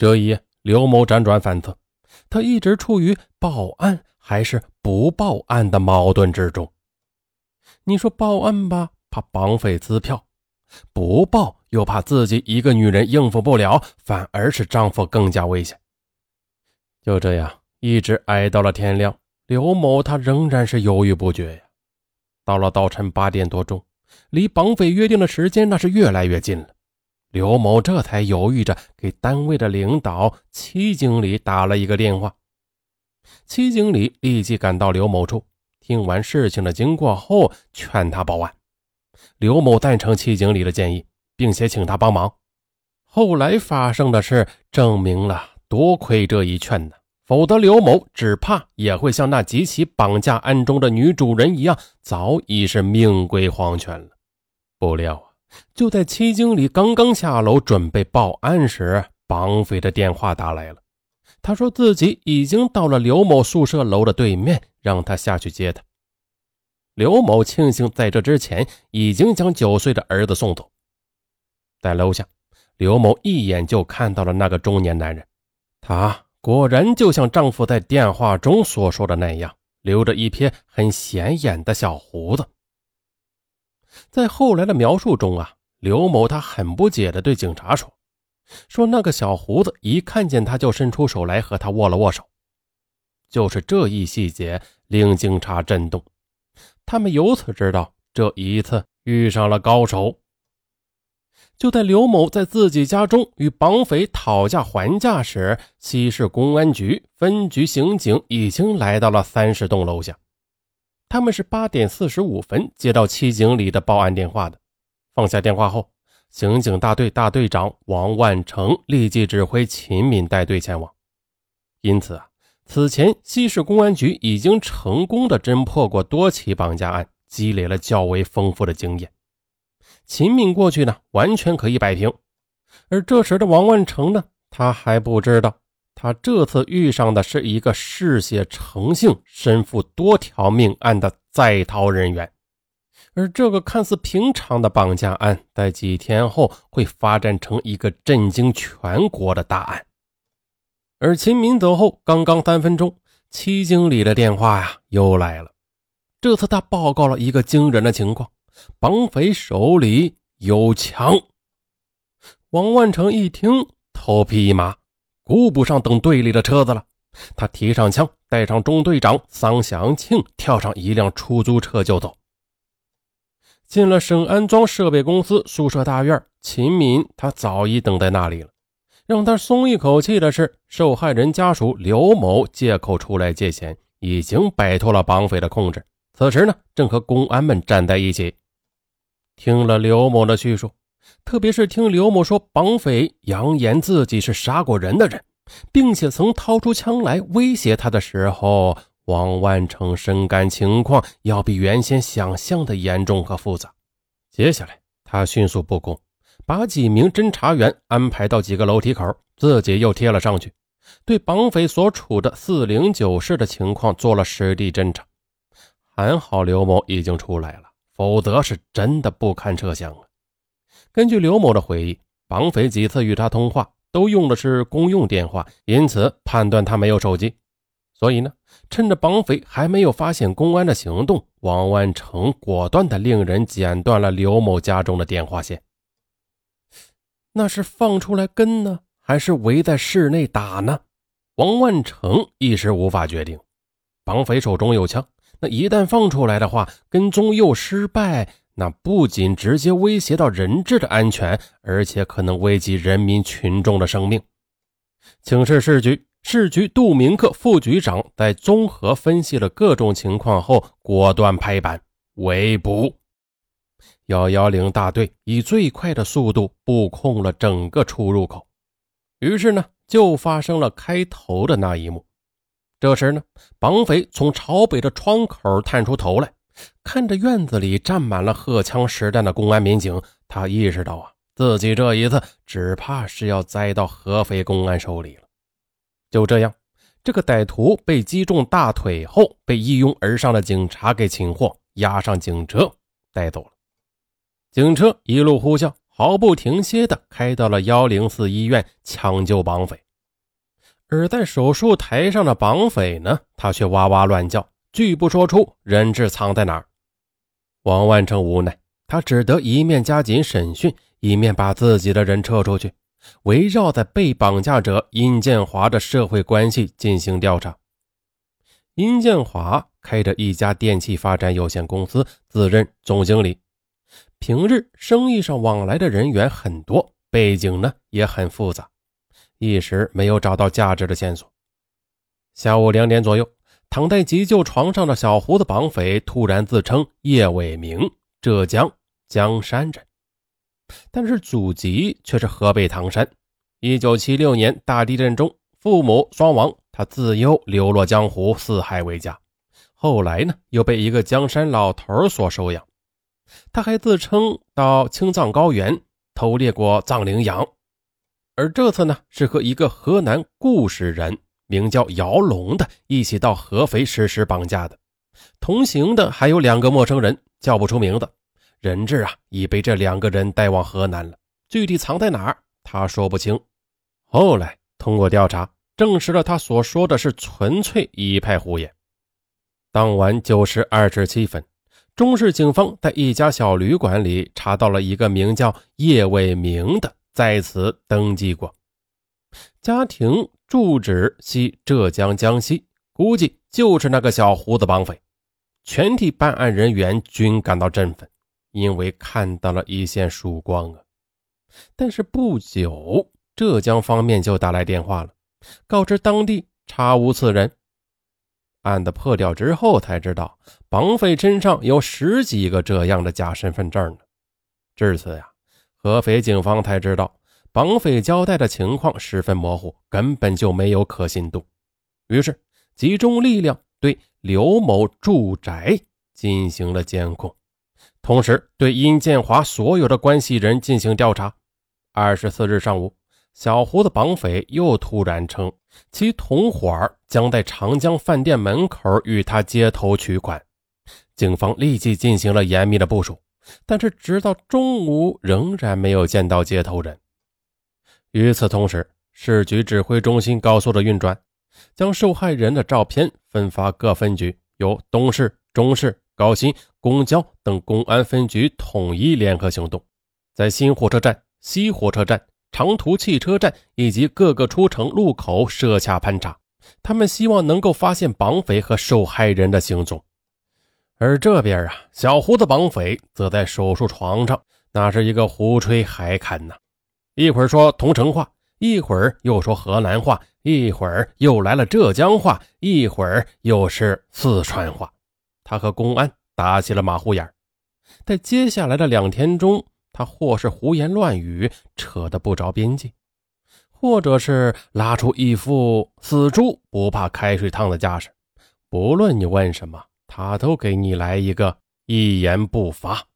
这一夜，刘某辗转反侧，他一直处于报案还是不报案的矛盾之中。你说报案吧，怕绑匪撕票；不报又怕自己一个女人应付不了，反而是丈夫更加危险。就这样，一直挨到了天亮，刘某他仍然是犹豫不决呀。到了早晨八点多钟，离绑匪约定的时间那是越来越近了。刘某这才犹豫着给单位的领导戚经理打了一个电话。戚经理立即赶到刘某处，听完事情的经过后，劝他报案。刘某赞成戚经理的建议，并且请他帮忙。后来发生的事证明了，多亏这一劝呢，否则刘某只怕也会像那几起绑架案中的女主人一样，早已是命归黄泉了。不料啊！就在戚经理刚刚下楼准备报案时，绑匪的电话打来了。他说自己已经到了刘某宿舍楼的对面，让他下去接他。刘某庆幸在这之前已经将九岁的儿子送走。在楼下，刘某一眼就看到了那个中年男人，他果然就像丈夫在电话中所说的那样，留着一撇很显眼的小胡子。在后来的描述中啊，刘某他很不解地对警察说：“说那个小胡子一看见他就伸出手来和他握了握手。”就是这一细节令警察震动，他们由此知道这一次遇上了高手。就在刘某在自己家中与绑匪讨价还价时，西市公安局分局刑警已经来到了三十栋楼下。他们是八点四十五分接到戚经理的报案电话的。放下电话后，刑警大队大队长王万成立即指挥秦敏带队前往。因此啊，此前西市公安局已经成功的侦破过多起绑架案，积累了较为丰富的经验。秦敏过去呢，完全可以摆平。而这时的王万成呢，他还不知道。他这次遇上的是一个嗜血成性、身负多条命案的在逃人员，而这个看似平常的绑架案，在几天后会发展成一个震惊全国的大案。而秦明走后，刚刚三分钟，戚经理的电话呀又来了。这次他报告了一个惊人的情况：绑匪手里有枪。王万成一听，头皮一麻。顾不上等队里的车子了，他提上枪，带上中队长桑祥庆，跳上一辆出租车就走。进了省安装设备公司宿舍大院，秦敏他早已等在那里了。让他松一口气的是，受害人家属刘某借口出来借钱，已经摆脱了绑匪的控制，此时呢，正和公安们站在一起。听了刘某的叙述。特别是听刘某说，绑匪扬言自己是杀过人的人，并且曾掏出枪来威胁他的时候，王万成深感情况要比原先想象的严重和复杂。接下来，他迅速布控，把几名侦查员安排到几个楼梯口，自己又贴了上去，对绑匪所处的四零九室的情况做了实地侦查。还好刘某已经出来了，否则是真的不堪设想啊！根据刘某的回忆，绑匪几次与他通话都用的是公用电话，因此判断他没有手机。所以呢，趁着绑匪还没有发现公安的行动，王万成果断的令人剪断了刘某家中的电话线。那是放出来跟呢，还是围在室内打呢？王万成一时无法决定。绑匪手中有枪，那一旦放出来的话，跟踪又失败。那不仅直接威胁到人质的安全，而且可能危及人民群众的生命。请示市局，市局杜明克副局长在综合分析了各种情况后，果断拍板围捕。幺幺零大队以最快的速度布控了整个出入口。于是呢，就发生了开头的那一幕。这时呢，绑匪从朝北的窗口探出头来。看着院子里站满了荷枪实弹的公安民警，他意识到啊，自己这一次只怕是要栽到合肥公安手里了。就这样，这个歹徒被击中大腿后，被一拥而上的警察给擒获，押上警车带走了。警车一路呼啸，毫不停歇地开到了幺零四医院抢救绑匪，而在手术台上的绑匪呢，他却哇哇乱叫，拒不说出人质藏在哪儿。王万成无奈，他只得一面加紧审讯，一面把自己的人撤出去，围绕在被绑架者殷建华的社会关系进行调查。殷建华开着一家电器发展有限公司，自任总经理，平日生意上往来的人员很多，背景呢也很复杂。一时没有找到价值的线索。下午两点左右，躺在急救床上的小胡子绑匪突然自称叶伟明，浙江江山人，但是祖籍却是河北唐山。一九七六年大地震中，父母双亡，他自幼流落江湖，四海为家。后来呢，又被一个江山老头所收养。他还自称到青藏高原偷猎过藏羚羊。而这次呢，是和一个河南固始人名叫姚龙的一起到合肥实施绑架的，同行的还有两个陌生人，叫不出名字。人质啊，已被这两个人带往河南了，具体藏在哪儿，他说不清。后来通过调查，证实了他所说的是纯粹一派胡言。当晚九时二十七分，中市警方在一家小旅馆里查到了一个名叫叶伟明的。在此登记过，家庭住址系浙江江西，估计就是那个小胡子绑匪。全体办案人员均感到振奋，因为看到了一线曙光啊！但是不久，浙江方面就打来电话了，告知当地查无此人。案子破掉之后，才知道绑匪身上有十几个这样的假身份证呢。至此呀。合肥警方才知道，绑匪交代的情况十分模糊，根本就没有可信度。于是集中力量对刘某住宅进行了监控，同时对殷建华所有的关系人进行调查。二十四日上午，小胡子绑匪又突然称其同伙将在长江饭店门口与他接头取款，警方立即进行了严密的部署。但是，直到中午仍然没有见到接头人。与此同时，市局指挥中心高速的运转，将受害人的照片分发各分局，由东市、中市、高新、公交等公安分局统一联合行动，在新火车站、西火车站、长途汽车站以及各个出城路口设卡盘查。他们希望能够发现绑匪和受害人的行踪。而这边啊，小胡子绑匪则在手术床上，那是一个胡吹海侃呐，一会儿说同城话，一会儿又说河南话，一会儿又来了浙江话，一会儿又是四川话。他和公安打起了马虎眼在接下来的两天中，他或是胡言乱语，扯得不着边际，或者是拉出一副死猪不怕开水烫的架势，不论你问什么。他都给你来一个一言不发。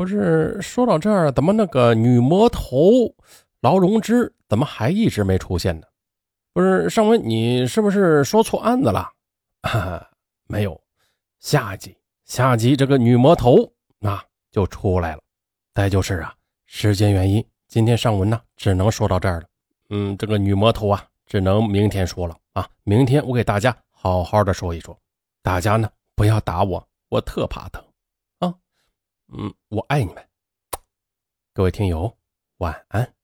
不是说到这儿，怎么那个女魔头劳荣枝怎么还一直没出现呢？不是尚文，你是不是说错案子了？没有，下集下集这个女魔头那就出来了。再就是啊，时间原因，今天上文呢只能说到这儿了。嗯，这个女魔头啊，只能明天说了啊。明天我给大家好好的说一说。大家呢不要打我，我特怕疼！嗯，我爱你们，各位听友，晚安。